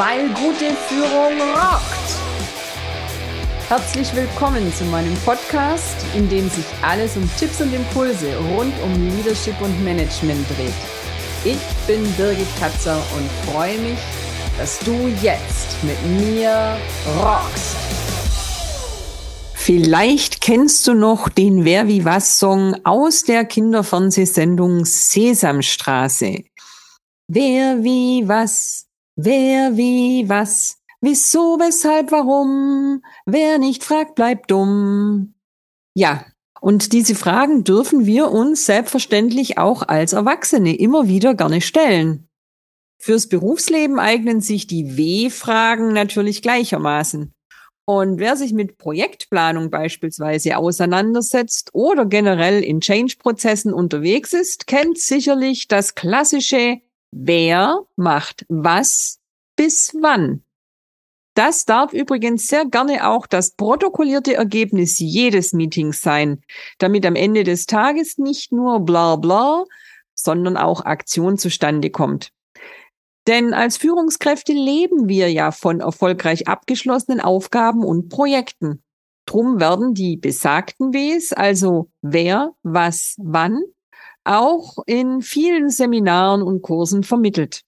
weil gute Führung rockt. Herzlich willkommen zu meinem Podcast, in dem sich alles um Tipps und Impulse rund um Leadership und Management dreht. Ich bin Birgit Katzer und freue mich, dass du jetzt mit mir rockst. Vielleicht kennst du noch den Wer wie was Song aus der Kinderfernsehsendung Sesamstraße. Wer wie was, wer wie was, wieso, weshalb, warum, wer nicht fragt, bleibt dumm. Ja, und diese Fragen dürfen wir uns selbstverständlich auch als Erwachsene immer wieder gerne stellen. Fürs Berufsleben eignen sich die W-Fragen natürlich gleichermaßen. Und wer sich mit Projektplanung beispielsweise auseinandersetzt oder generell in Change-Prozessen unterwegs ist, kennt sicherlich das klassische Wer macht was bis wann? Das darf übrigens sehr gerne auch das protokollierte Ergebnis jedes Meetings sein, damit am Ende des Tages nicht nur bla bla, sondern auch Aktion zustande kommt. Denn als Führungskräfte leben wir ja von erfolgreich abgeschlossenen Aufgaben und Projekten. Drum werden die besagten Ws, also wer, was, wann, auch in vielen Seminaren und Kursen vermittelt.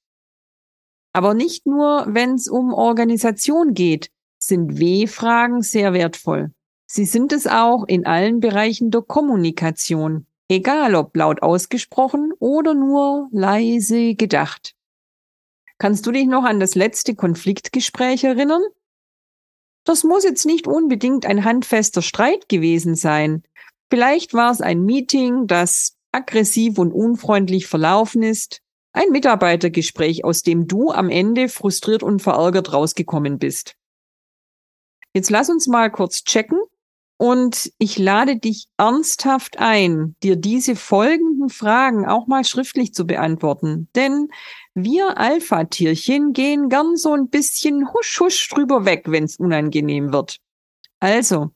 Aber nicht nur, wenn es um Organisation geht, sind W-Fragen sehr wertvoll. Sie sind es auch in allen Bereichen der Kommunikation, egal ob laut ausgesprochen oder nur leise gedacht. Kannst du dich noch an das letzte Konfliktgespräch erinnern? Das muss jetzt nicht unbedingt ein handfester Streit gewesen sein. Vielleicht war es ein Meeting, das aggressiv und unfreundlich verlaufen ist, ein Mitarbeitergespräch, aus dem du am Ende frustriert und verärgert rausgekommen bist. Jetzt lass uns mal kurz checken und ich lade dich ernsthaft ein, dir diese folgenden Fragen auch mal schriftlich zu beantworten. Denn wir Alpha-Tierchen gehen gern so ein bisschen husch husch drüber weg, wenn's unangenehm wird. Also,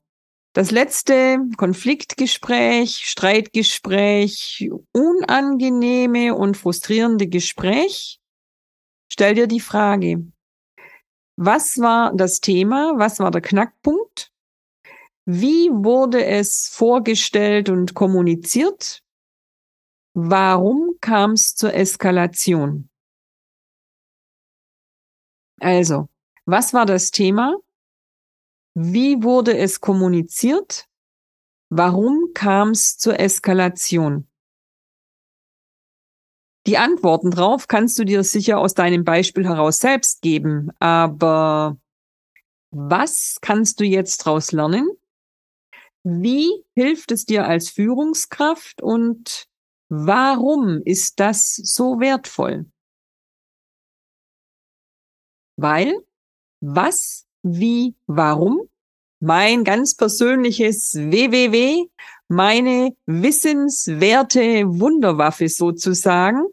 das letzte Konfliktgespräch, Streitgespräch, unangenehme und frustrierende Gespräch. Stell dir die Frage, was war das Thema? Was war der Knackpunkt? Wie wurde es vorgestellt und kommuniziert? Warum kam es zur Eskalation? Also, was war das Thema? Wie wurde es kommuniziert? Warum kam es zur Eskalation? Die Antworten drauf kannst du dir sicher aus deinem Beispiel heraus selbst geben, aber was kannst du jetzt daraus lernen? Wie hilft es dir als Führungskraft und warum ist das so wertvoll? Weil was wie, warum. Mein ganz persönliches WWW, meine wissenswerte Wunderwaffe sozusagen,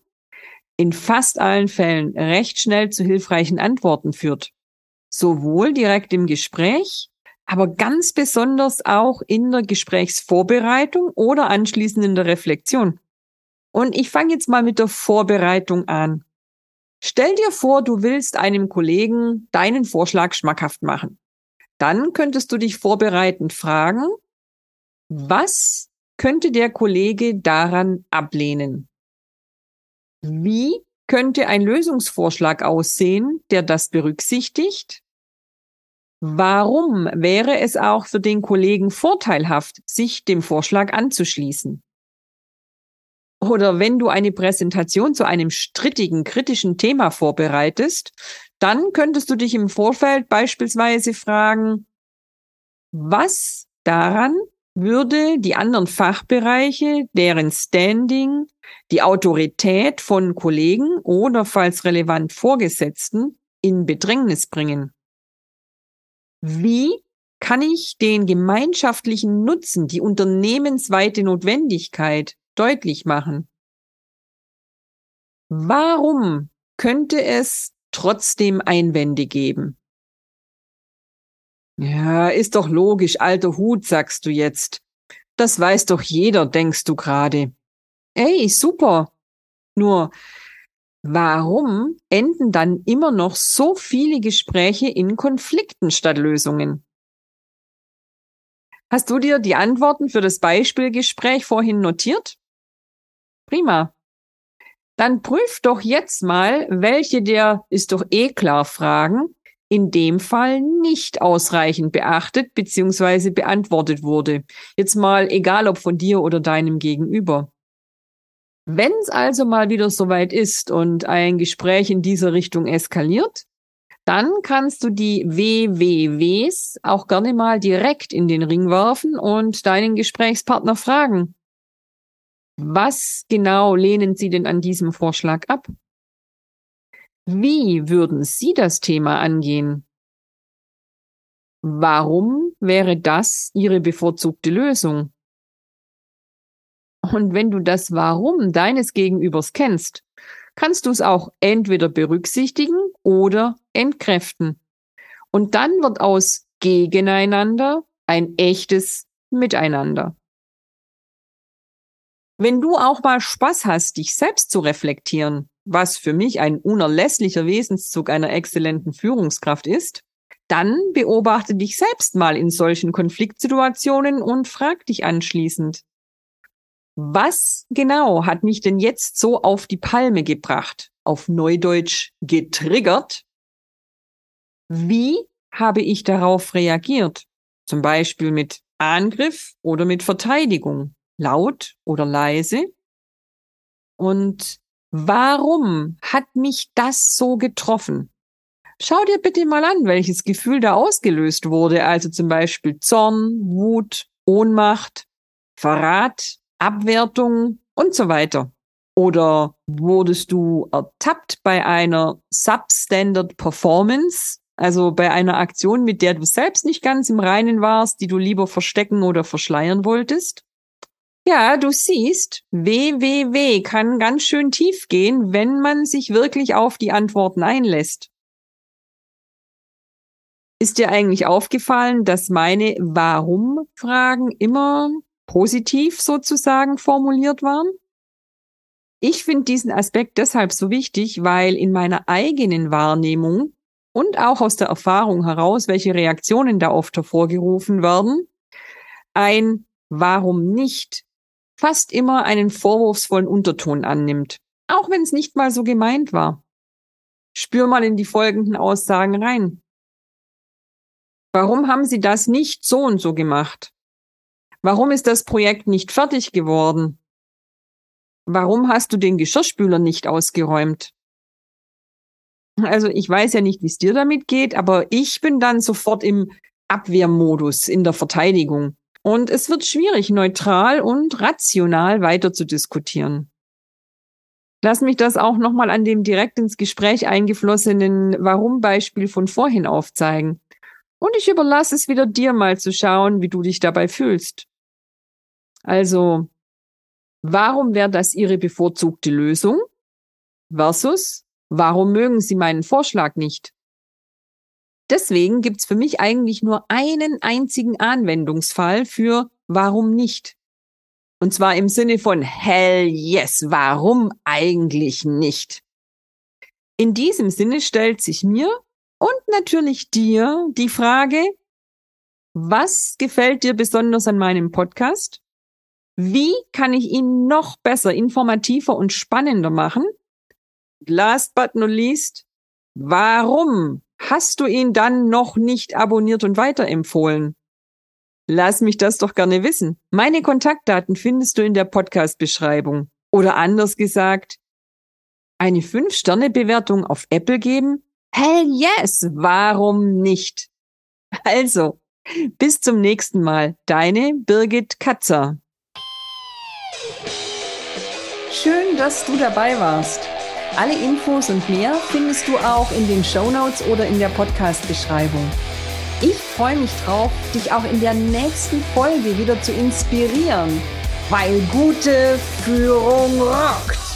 in fast allen Fällen recht schnell zu hilfreichen Antworten führt. Sowohl direkt im Gespräch, aber ganz besonders auch in der Gesprächsvorbereitung oder anschließend in der Reflexion. Und ich fange jetzt mal mit der Vorbereitung an. Stell dir vor, du willst einem Kollegen deinen Vorschlag schmackhaft machen. Dann könntest du dich vorbereitend fragen, was könnte der Kollege daran ablehnen? Wie könnte ein Lösungsvorschlag aussehen, der das berücksichtigt? Warum wäre es auch für den Kollegen vorteilhaft, sich dem Vorschlag anzuschließen? oder wenn du eine Präsentation zu einem strittigen, kritischen Thema vorbereitest, dann könntest du dich im Vorfeld beispielsweise fragen, was daran würde die anderen Fachbereiche, deren Standing, die Autorität von Kollegen oder falls relevant Vorgesetzten in Bedrängnis bringen? Wie kann ich den gemeinschaftlichen Nutzen, die unternehmensweite Notwendigkeit deutlich machen. Warum könnte es trotzdem Einwände geben? Ja, ist doch logisch, alter Hut, sagst du jetzt. Das weiß doch jeder, denkst du gerade. Ey, super. Nur, warum enden dann immer noch so viele Gespräche in Konflikten statt Lösungen? Hast du dir die Antworten für das Beispielgespräch vorhin notiert? Prima. Dann prüf doch jetzt mal, welche der ist doch eh klar Fragen in dem Fall nicht ausreichend beachtet bzw. beantwortet wurde. Jetzt mal egal ob von dir oder deinem Gegenüber. Wenn es also mal wieder soweit ist und ein Gespräch in dieser Richtung eskaliert, dann kannst du die WWWs auch gerne mal direkt in den Ring werfen und deinen Gesprächspartner fragen. Was genau lehnen Sie denn an diesem Vorschlag ab? Wie würden Sie das Thema angehen? Warum wäre das Ihre bevorzugte Lösung? Und wenn du das Warum deines Gegenübers kennst, kannst du es auch entweder berücksichtigen oder entkräften. Und dann wird aus Gegeneinander ein echtes Miteinander. Wenn du auch mal Spaß hast, dich selbst zu reflektieren, was für mich ein unerlässlicher Wesenszug einer exzellenten Führungskraft ist, dann beobachte dich selbst mal in solchen Konfliktsituationen und frag dich anschließend, was genau hat mich denn jetzt so auf die Palme gebracht, auf Neudeutsch getriggert? Wie habe ich darauf reagiert? Zum Beispiel mit Angriff oder mit Verteidigung, laut oder leise? Und Warum hat mich das so getroffen? Schau dir bitte mal an, welches Gefühl da ausgelöst wurde, also zum Beispiel Zorn, Wut, Ohnmacht, Verrat, Abwertung und so weiter. Oder wurdest du ertappt bei einer Substandard Performance, also bei einer Aktion, mit der du selbst nicht ganz im Reinen warst, die du lieber verstecken oder verschleiern wolltest? Ja, du siehst, WWW kann ganz schön tief gehen, wenn man sich wirklich auf die Antworten einlässt. Ist dir eigentlich aufgefallen, dass meine Warum-Fragen immer positiv sozusagen formuliert waren? Ich finde diesen Aspekt deshalb so wichtig, weil in meiner eigenen Wahrnehmung und auch aus der Erfahrung heraus, welche Reaktionen da oft hervorgerufen werden, ein Warum nicht fast immer einen vorwurfsvollen Unterton annimmt, auch wenn es nicht mal so gemeint war. Spür mal in die folgenden Aussagen rein. Warum haben Sie das nicht so und so gemacht? Warum ist das Projekt nicht fertig geworden? Warum hast du den Geschirrspüler nicht ausgeräumt? Also ich weiß ja nicht, wie es dir damit geht, aber ich bin dann sofort im Abwehrmodus, in der Verteidigung. Und es wird schwierig, neutral und rational weiter zu diskutieren. Lass mich das auch nochmal an dem direkt ins Gespräch eingeflossenen Warum-Beispiel von vorhin aufzeigen. Und ich überlasse es wieder dir mal zu schauen, wie du dich dabei fühlst. Also, warum wäre das Ihre bevorzugte Lösung? Versus, warum mögen Sie meinen Vorschlag nicht? Deswegen gibt's für mich eigentlich nur einen einzigen Anwendungsfall für warum nicht. Und zwar im Sinne von hell yes, warum eigentlich nicht? In diesem Sinne stellt sich mir und natürlich dir die Frage, was gefällt dir besonders an meinem Podcast? Wie kann ich ihn noch besser, informativer und spannender machen? Last but not least, warum hast du ihn dann noch nicht abonniert und weiterempfohlen? Lass mich das doch gerne wissen. Meine Kontaktdaten findest du in der Podcast-Beschreibung. Oder anders gesagt, eine 5-Sterne-Bewertung auf Apple geben? Hell yes, warum nicht? Also, bis zum nächsten Mal. Deine Birgit Katzer. Schön, dass du dabei warst. Alle Infos und mehr findest du auch in den Show Notes oder in der Podcast-Beschreibung. Ich freue mich drauf, dich auch in der nächsten Folge wieder zu inspirieren, weil gute Führung rockt.